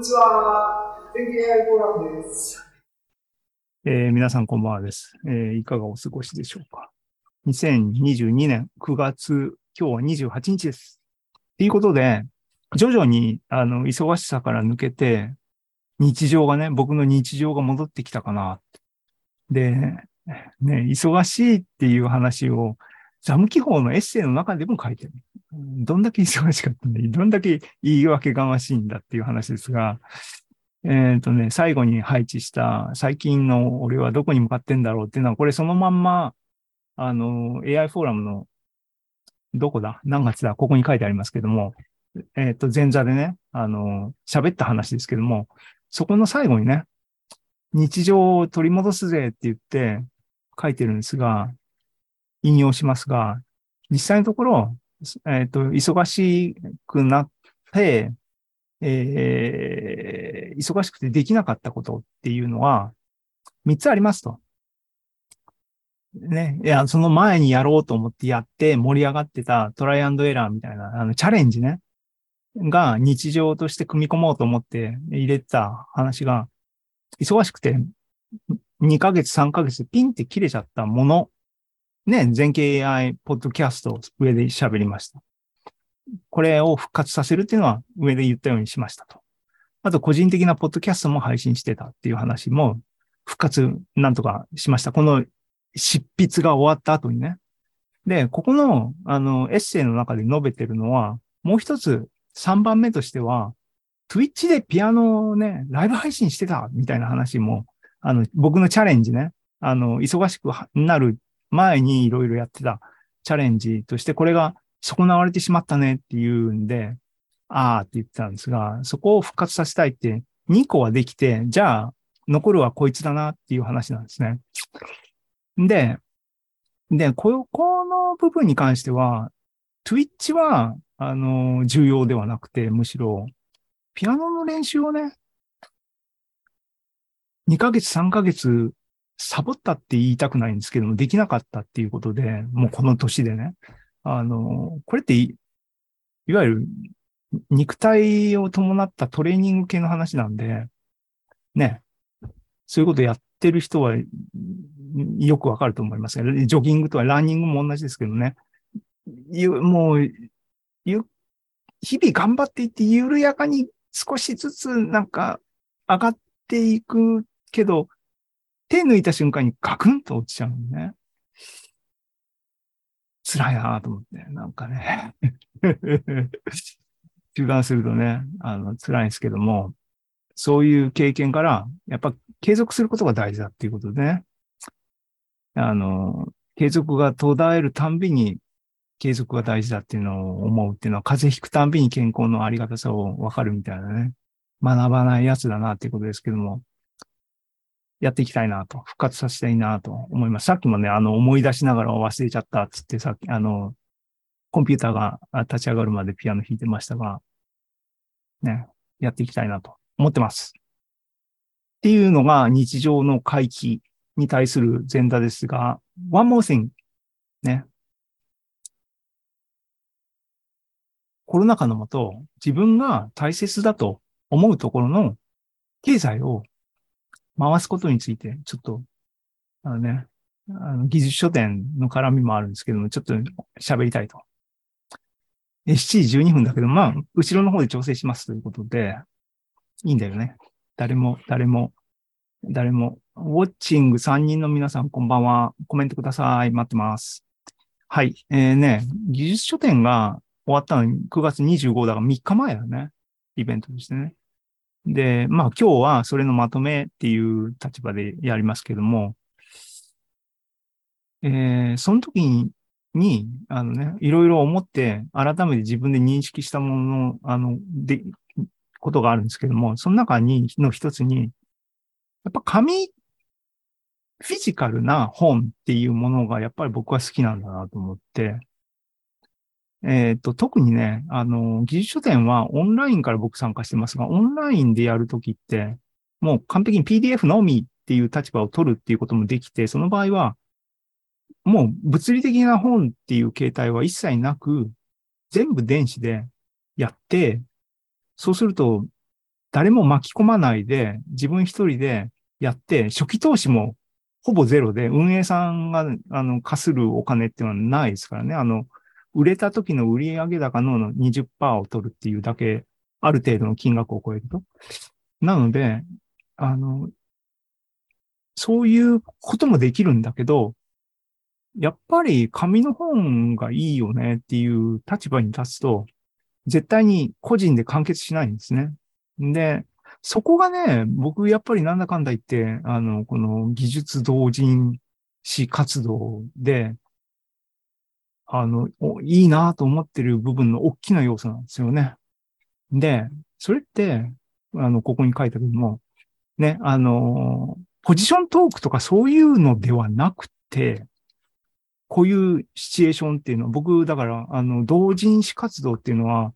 にちは。天気 AI フォーラムです。えー皆さんこんばんはです、えーいかがお過ごしでしょうか。2022年9月、今日は28日です。ということで、徐々に、あの、忙しさから抜けて、日常がね、僕の日常が戻ってきたかな。で、ね、忙しいっていう話を、ザム記法のエッセイの中でも書いてる。どんだけ忙しかったんだ？どんだけ言い訳がましいんだっていう話ですが、えっ、とね、最後に配置した最近の俺はどこに向かってんだろうっていうのは、これそのまんま、あの、AI フォーラムの、どこだ？何月だ？ここに書いてありますけども、えっ、と、前座でね、あの、喋った話ですけども、そこの最後にね、日常を取り戻すぜって言って書いてるんですが、引用しますが、実際のところ、えっ、と、忙しくなって、えー忙しくてできなかったことっていうのは、三つありますと。ね。いや、その前にやろうと思ってやって盛り上がってたトライアンドエラーみたいな、あの、チャレンジね。が日常として組み込もうと思って入れてた話が、忙しくて2ヶ月、3ヶ月ピンって切れちゃったもの。ね。全景 AI ポッドキャストを上で喋りました。これを復活させるっていうのは上で言ったようにしましたと。あと個人的なポッドキャストも配信してたっていう話も復活なんとかしました。この執筆が終わった後にね。で、ここのあのエッセイの中で述べてるのは、もう一つ3番目としては、Twitch でピアノをね、ライブ配信してたみたいな話も、あの、僕のチャレンジね、あの、忙しくなる前にいろいろやってたチャレンジとして、これが損なわれてしまったねっていうんで、あーって言ってたんですが、そこを復活させたいって2個はできて、じゃあ残るはこいつだなっていう話なんですね。で、で、ここの部分に関しては、Twitch は、あの、重要ではなくて、むしろ、ピアノの練習をね、2ヶ月、3ヶ月、サボったって言いたくないんですけども、できなかったっていうことで、もうこの年でね、あの、これってい、いわゆる肉体を伴ったトレーニング系の話なんで、ね、そういうことやってる人はよくわかると思いますが、ジョギングとはランニングも同じですけどね、もう、日々頑張っていって緩やかに少しずつなんか上がっていくけど、手抜いた瞬間にガクンと落ちちゃうのね。辛いなと思って、なんかね。中断するとね、あの、辛いんですけども、そういう経験から、やっぱ継続することが大事だっていうことでね、あの、継続が途絶えるたんびに継続が大事だっていうのを思うっていうのは、風邪ひくたんびに健康のありがたさをわかるみたいなね、学ばないやつだなっていうことですけども、やっていきたいなと、復活させたいなと思います。さっきもね、あの、思い出しながら忘れちゃったっつって、さっき、あの、コンピューターが立ち上がるまでピアノ弾いてましたが、ね、やっていきたいなと思ってます。っていうのが日常の回帰に対する前座ですが、one more thing ね。コロナ禍のもと、自分が大切だと思うところの経済を回すことについて、ちょっと、あのね、あの技術書店の絡みもあるんですけども、ちょっと喋りたいと。え7時12分だけど、まあ、後ろの方で調整しますということで、いいんだよね。誰も、誰も、誰も、ウォッチング3人の皆さん、こんばんは。コメントください。待ってます。はい。えー、ね、技術書店が終わったのに9月25だから3日前だよね。イベントとしてね。で、まあ今日はそれのまとめっていう立場でやりますけども、えー、その時に、に、あのね、いろいろ思って、改めて自分で認識したものの、あの、で、ことがあるんですけども、その中に、の一つに、やっぱ紙、フィジカルな本っていうものがやっぱり僕は好きなんだなと思って、えっ、と、特にね、あの、技術書店はオンラインから僕参加してますが、オンラインでやるときって、もう完璧に PDF のみっていう立場を取るっていうこともできて、その場合は、もう物理的な本っていう形態は一切なく、全部電子でやって、そうすると、誰も巻き込まないで、自分一人でやって、初期投資もほぼゼロで、運営さんが、あの、貸するお金っていうのはないですからね。あの、売れた時の売上高の20%を取るっていうだけ、ある程度の金額を超えると。なので、あの、そういうこともできるんだけど、やっぱり紙の本がいいよねっていう立場に立つと、絶対に個人で完結しないんですね。で、そこがね、僕やっぱりなんだかんだ言って、あの、この技術同人誌活動で、あの、いいなと思ってる部分の大きな要素なんですよね。で、それって、あの、ここに書いたけども、ね、あの、ポジショントークとかそういうのではなくて、こういうシチュエーションっていうのは、僕、だから、あの、同人誌活動っていうのは、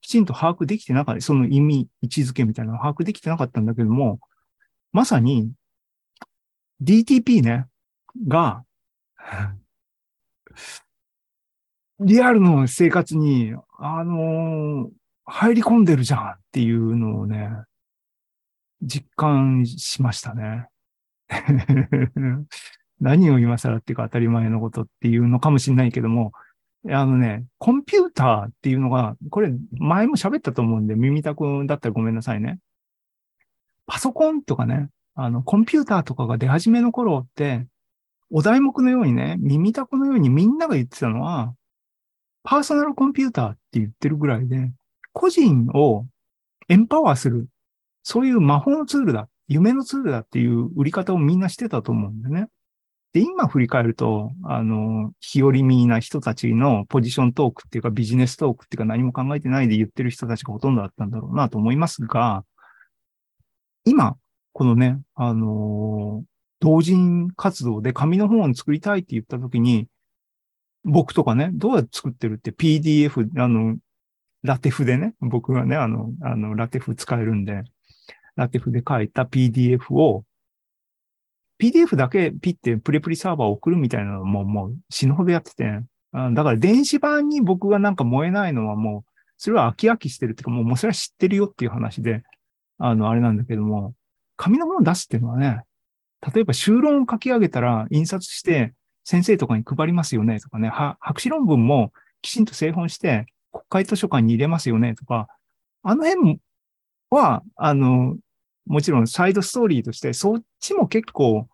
きちんと把握できてなかった、その意味、位置づけみたいなのを把握できてなかったんだけども、まさに、DTP ね、が、リアルの生活に、あのー入り込んでるじゃんっていうのをね、実感しましたね。何を今更っていうか当たり前のことっていうのかもしれないけども、あのね、コンピューターっていうのが、これ前も喋ったと思うんで、耳たくだったらごめんなさいね。パソコンとかね、あの、コンピューターとかが出始めの頃って、お題目のようにね、耳たくのようにみんなが言ってたのは、パーソナルコンピューターって言ってるぐらいで、個人をエンパワーする、そういう魔法のツールだ、夢のツールだっていう売り方をみんなしてたと思うんだよね。で、今振り返ると、あの、日和見な人たちのポジショントークっていうかビジネストークっていうか何も考えてないで言ってる人たちがほとんどだったんだろうなと思いますが、今、このね、あの同人活動で紙の本を作りたいって言ったときに、僕とかね、どうやって作ってるって PDF、あの、ラテフでね、僕がね、あの、あの、ラテフ使えるんで、ラテフで書いた PDF を、PDF だけピッてプレプリサーバー送るみたいなのももう死ぬほどやってて、だから電子版に僕がなんか燃えないのはもう、それは飽き飽きしてるっていうか、もうそれは知ってるよっていう話で、あの、あれなんだけども、紙のものを出すっていうのはね、例えば修論を書き上げたら印刷して先生とかに配りますよねとかね、は博士論文もきちんと製本して国会図書館に入れますよねとか、あの辺は、あの、もちろんサイドストーリーとして、そっちも結構、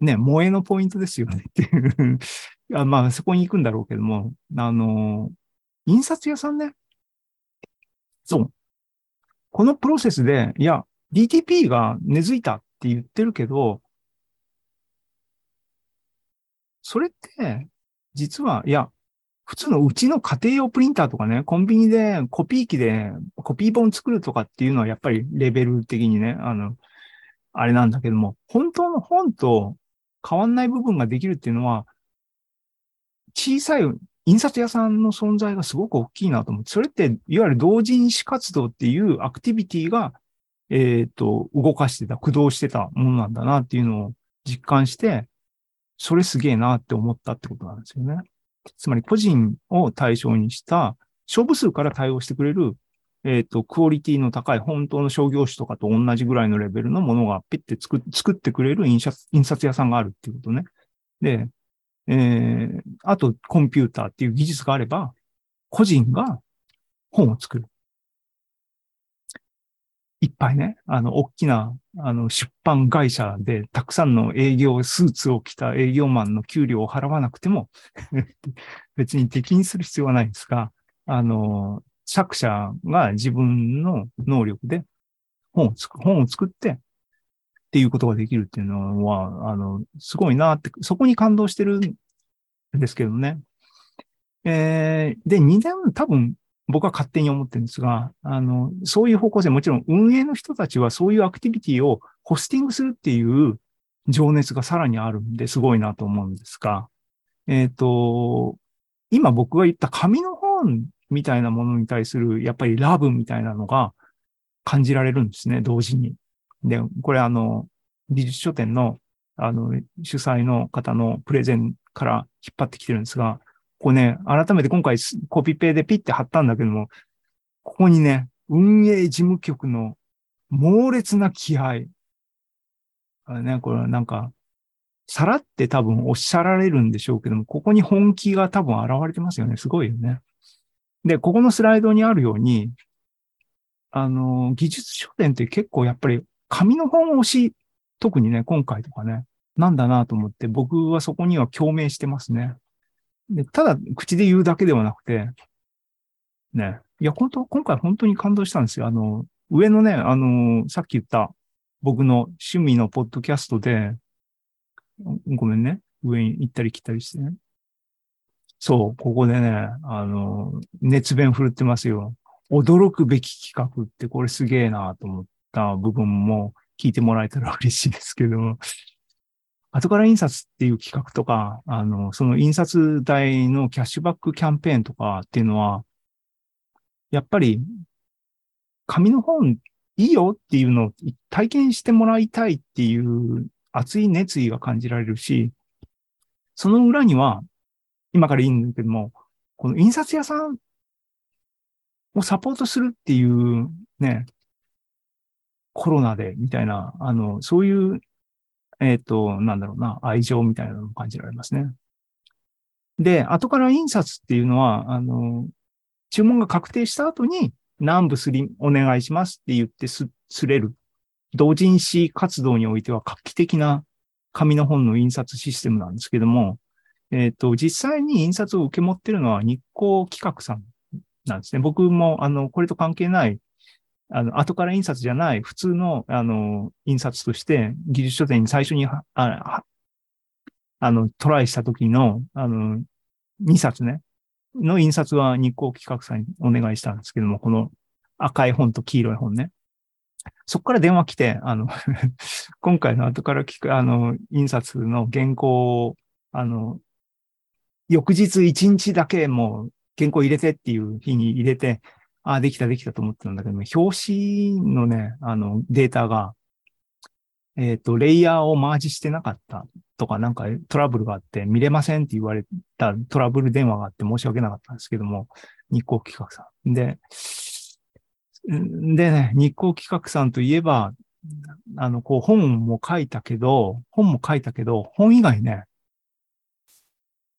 ね、萌えのポイントですよねっていう いや。まあ、そこに行くんだろうけども、あの、印刷屋さんね。そう。このプロセスで、いや、DTP が根付いたって言ってるけど、それって、実は、いや、普通のうちの家庭用プリンターとかね、コンビニでコピー機でコピー本作るとかっていうのはやっぱりレベル的にね、あの、あれなんだけども、本当の本と変わんない部分ができるっていうのは、小さい印刷屋さんの存在がすごく大きいなと思って、それって、いわゆる同人誌活動っていうアクティビティが、えっ、と、動かしてた、駆動してたものなんだなっていうのを実感して、それすげえなって思ったってことなんですよね。つまり個人を対象にした勝負数から対応してくれる、えっ、と、クオリティの高い本当の商業種とかと同じぐらいのレベルのものがピッて作作ってくれる印刷印刷屋さんがあるっていうことね。で、えー、あとコンピューターっていう技術があれば、個人が本を作る。いっぱいね、あの、大きな、あの、出版会社で、たくさんの営業スーツを着た営業マンの給料を払わなくても、別に敵にする必要はないんですが、あの、作者が自分の能力で本を作本を作って、っていうことができるっていうのは、あの、すごいなって、そこに感動してるんですけどね。えー、で、2年、多分、僕は勝手に思ってるんですが、あの、そういう方向性、もちろん運営の人たちはそういうアクティビティをホスティングするっていう情熱がさらにあるんですごいなと思うんですが、えっ、と、今僕が言った紙の本みたいなものに対する、やっぱりラブみたいなのが感じられるんですね、同時に。で、これあの、美術書店の、あの、主催の方のプレゼンから引っ張ってきてるんですが、こね、改めて今回コピペでピッて貼ったんだけども、ここにね、運営事務局の猛烈な気合。あね、これなんか、さらって多分おっしゃられるんでしょうけども、ここに本気が多分現れてますよね。すごいよね。で、ここのスライドにあるように、あの、技術書店って結構やっぱり紙の本を推し、特にね、今回とかね、なんだなと思って僕はそこには共鳴してますね。で、ただ口で言うだけではなくて、ね、いや、本当今回本当に感動したんですよ。あの、上のね、あの、さっき言った僕の趣味のポッドキャストで、ごめんね。上に行ったり来たりしてね。そう、ここでね、あの、熱弁振るってますよ。驚くべき企画ってこれすげえなと思った部分も聞いてもらえたら嬉しいですけども、後から印刷っていう企画とか、あの、その印刷代のキャッシュバックキャンペーンとかっていうのは、やっぱり紙の本いいよっていうのを体験してもらいたいっていう熱い熱意が感じられるし、その裏には、今から言うんだけども、この印刷屋さんをサポートするっていうね、コロナでみたいな、あの、そういう、えっ、ー、と、なんだろうな、愛情みたいなのを感じられますね。で、後から印刷っていうのは、あの、注文が確定した後に、南部すりお願いしますって言ってす、すれる同人誌活動においては画期的な紙の本の印刷システムなんですけども、えっ、ー、と、実際に印刷を受け持ってるのは日光企画さんなんですね。僕も、あの、これと関係ない、あの、後から印刷じゃない普通の、あの、印刷として技術書店に最初にあ、あの、トライした時の、あの、2冊ね、の印刷は日光企画さんにお願いしたんですけども、この赤い本と黄色い本ね。そこから電話来て、あの 今回の後から聞く、あの、印刷の原稿を、あの、翌日一日だけもう原稿入れてっていう日に入れて、あ、できたできたと思ってたんだけど、表紙のね、あの、データが、えっ、ー、と、レイヤーをマージしてなかったとか、なんかトラブルがあって見れませんって言われたトラブル電話があって申し訳なかったんですけども、日光企画さん。で、でね、日光企画さんといえば、あの、こう本も書いたけど、本も書いたけど、本以外ね、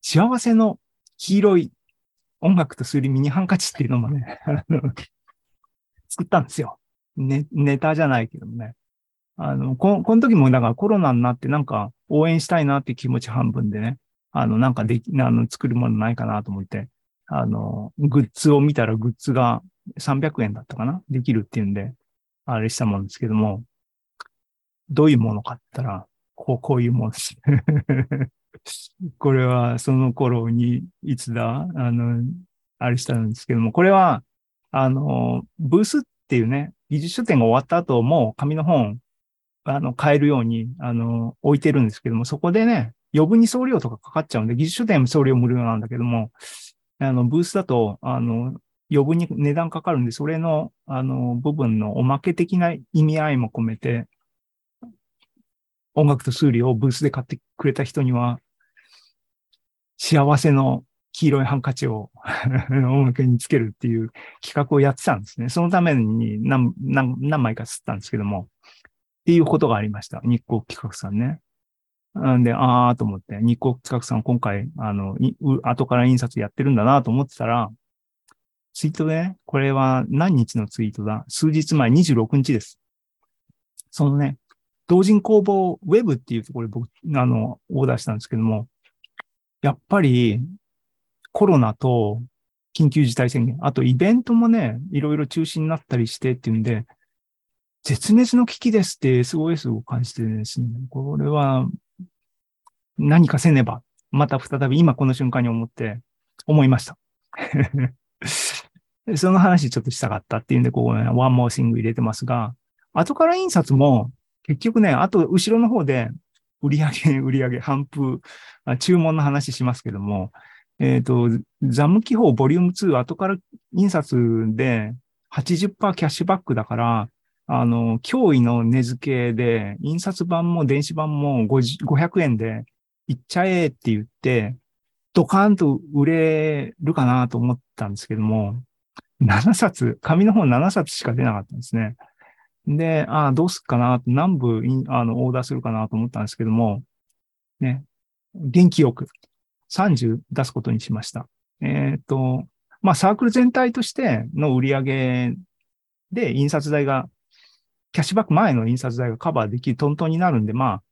幸せの黄色い音楽とすりミニハンカチっていうのもね、作ったんですよ。ね、ネタじゃないけどね。あの、こ、この時もだからコロナになってなんか応援したいなって気持ち半分でね、あの、なんかでき、あの、作るものないかなと思って、あの、グッズを見たらグッズが300円だったかな？できるっていうんで、あれしたもんですけども、どういうものかって言ったら、こう、こういうものです。これはその頃に、いつだ？あの、あれしたんですけども、これは、あの、ブースっていうね、技術書店が終わった後も紙の本、あの、買えるように、あの、置いてるんですけども、そこでね、余分に送料とかかかっちゃうんで、技術書店も送料無料なんだけども、あの、ブースだと、あの、余分に値段かかるんで、それの、あの、部分のおまけ的な意味合いも込めて、音楽と数理をブースで買ってくれた人には、幸せの黄色いハンカチを 音楽につけるっていう企画をやってたんですね。そのために何何何枚か吸ったんですけども、っていうことがありました。日光企画さんね。なんで、あーと思って、日光企画さん今回、あの、後から印刷やってるんだなと思ってたら、ツイートでね、これは何日のツイートだ？数日前26日です。そのね、同人工房ウェブっていうところで僕、あの、オーダーしたんですけども、やっぱりコロナと緊急事態宣言、あとイベントもね、いろいろ中止になったりしてっていうんで、絶滅の危機ですって SOS を感じてですね、これは何かせねば、また再び今この瞬間に思って思いました。その話ちょっとしたかったっていうんで、ここね、ワンモーシング入れてますが、後から印刷も、結局ね、あと後ろの方で、売り上げ 売り上げ半封、注文の話しますけども、えっ、ー、と、ザム記法ボリューム2後から印刷で80%キャッシュバックだから、あの、驚異の値付けで、印刷版も電子版も500円でいっちゃえって言って、ドカーンと売れるかなと思ったんですけども、7冊、紙の本7冊しか出なかったんですね。で、ああ、どうすっかな、何部あのオーダーするかなと思ったんですけども、ね、元気よく30出すことにしました。えっ、と、まあ、サークル全体としての売り上げで印刷代が、キャッシュバック前の印刷代がカバーできるトントンになるんで、まあ、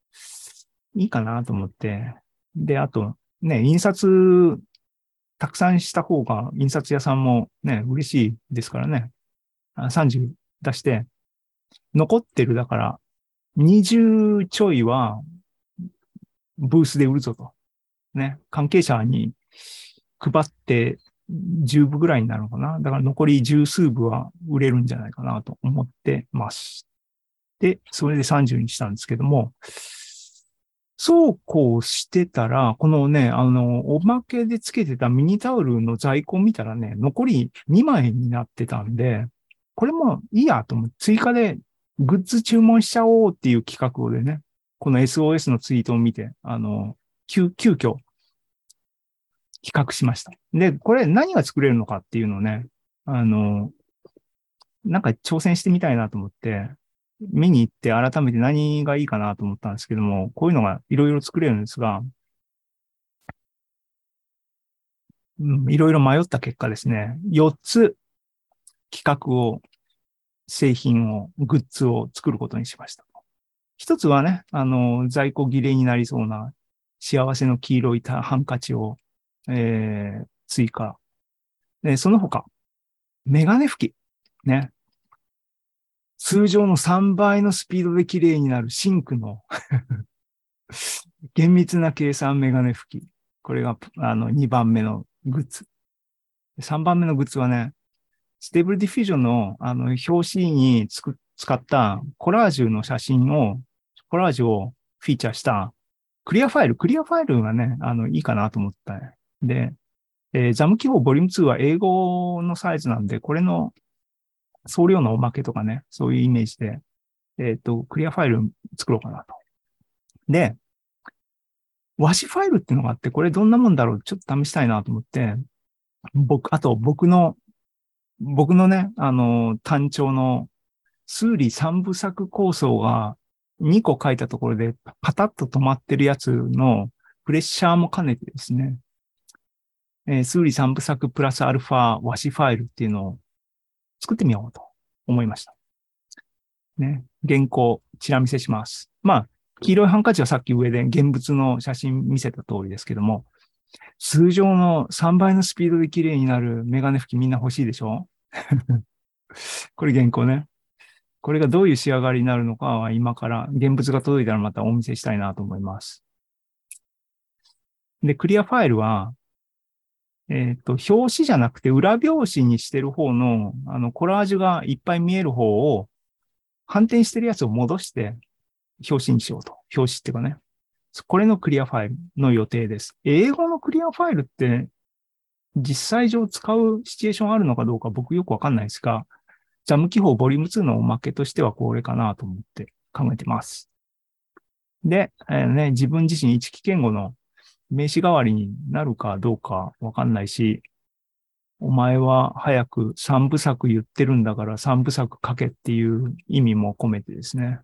いいかなと思って。で、あと、ね、印刷、たくさんした方が、印刷屋さんもね、嬉しいですからね。30出して、残ってる、だから、20ちょいは、ブースで売るぞと。ね、関係者に配って10部ぐらいになるのかな。だから残り十数部は売れるんじゃないかなと思ってます。で、それで30にしたんですけども、そうこうしてたら、このね、あの、おまけでつけてたミニタオルの在庫を見たらね、残り2枚になってたんで、これもいいやと思って、追加でグッズ注文しちゃおうっていう企画をでね、この SOS のツイートを見て、あの、急、急遽、企画しました。で、これ何が作れるのかっていうのをね、あの、なんか挑戦してみたいなと思って、見に行って改めて何がいいかなと思ったんですけども、こういうのがいろいろ作れるんですが、いろいろ迷った結果ですね、4つ企画を、製品を、グッズを作ることにしました。一つはね、あの、在庫切れになりそうな幸せの黄色いハンカチを、えー、追加。で、その他、メガネ拭き。ね。通常の3倍のスピードで綺麗になるシンクの 厳密な計算メガネ拭き。これが、あの、2番目のグッズ。3番目のグッズはね、 Stable Diffusion の、あの、表紙につく使ったコラージュの写真を、コラージュをフィーチャーしたクリアファイル、クリアファイルがね、あの、いいかなと思った。で、えー、ザム記法ボリューム2は A5のサイズなんで、これの送料のおまけとかね、そういうイメージで、えっ、と、クリアファイル作ろうかなと。で、和紙ファイルっていうのがあって、これどんなもんだろうちょっと試したいなと思って、僕、あと僕の、僕のね、あの、単調の数理三部作構想が2個書いたところでパタッと止まってるやつのプレッシャーも兼ねてですね、えー数理三部作プラスアルファ和紙ファイルっていうのを作ってみようと思いました。ね、原稿、チラ見せします。まあ、黄色いハンカチはさっき上で現物の写真見せた通りですけども、通常の3倍のスピードで綺麗になるメガネ拭きみんな欲しいでしょ？これ原稿ね。これがどういう仕上がりになるのかは今から現物が届いたらまたお見せしたいなと思います。で、クリアファイルは、えっ、と、表紙じゃなくて裏表紙にしてる方の、あの、コラージュがいっぱい見える方を反転してるやつを戻して表紙にしようと。表紙っていうかね。これのクリアファイルの予定です。英語のクリアファイルって実際上使うシチュエーションあるのかどうか僕よくわかんないですが、ジャム記法ボリューム2のおまけとしてはこれかなと思って考えてます。で、えーね、自分自身一期言語の名詞代わりになるかどうかわかんないし、お前は早く三部作言ってるんだから三部作書けっていう意味も込めてですね、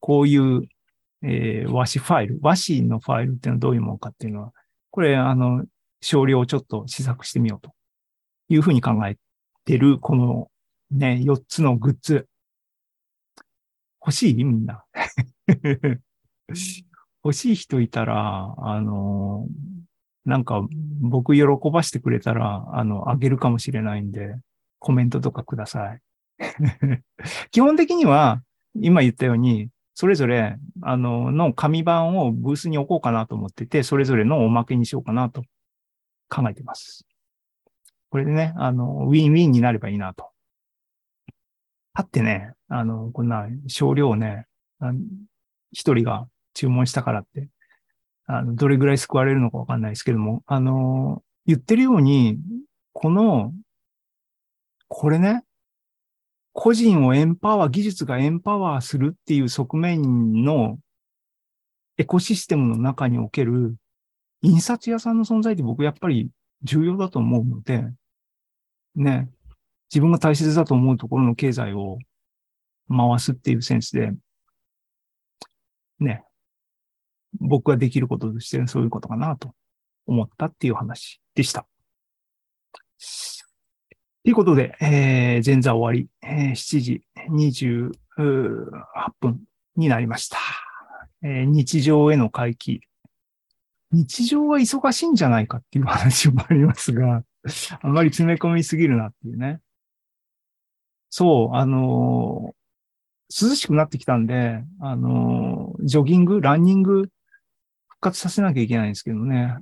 こういう、えー和紙ファイル、和紙のファイルっていうのはどういうものかっていうのは、これ、あの、少量をちょっと試作してみようというふうに考えてる、このね、4つのグッズ。欲しい？みんな。欲しい人いたら、あの、なんか僕喜ばしてくれたら、あの、あげるかもしれないんで、コメントとかください。基本的には、今言ったように、それぞれ、あの、の紙版をブースに置こうかなと思ってて、それぞれのおまけにしようかなと考えてます。これでね、あの、ウィンウィンになればいいなと。あってね、あの、こんな少量をね、一人が注文したからって、あの、どれぐらい救われるのかわかんないですけども、あの、言ってるように、この、これね、個人をエンパワー、技術がエンパワーするっていう側面のエコシステムの中における印刷屋さんの存在って僕やっぱり重要だと思うので、ね、自分が大切だと思うところの経済を回すっていうセンスで、ね、僕ができることとしてそういうことかなと思ったっていう話でした。ということで、えー、前座終わり、えー、7時28分になりました。えー、日常への回帰。日常は忙しいんじゃないかっていう話もありますが、あまり詰め込みすぎるなっていうね。そう、あの、涼しくなってきたんで、あの、ジョギング、ランニング復活させなきゃいけないんですけどね。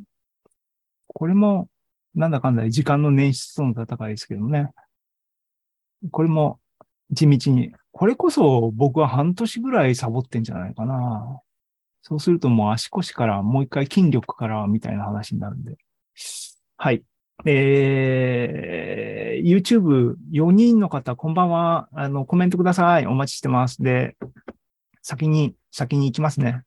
これも、なんだかんだ時間の捻出との戦いですけどね。これも地道に。これこそ僕は半年ぐらいサボってんじゃないかな。そうするともう足腰からもう一回筋力からみたいな話になるんで。はい。えー、YouTube4 人の方、こんばんは。あの、コメントください。お待ちしてます。で、先に、先に行きますね。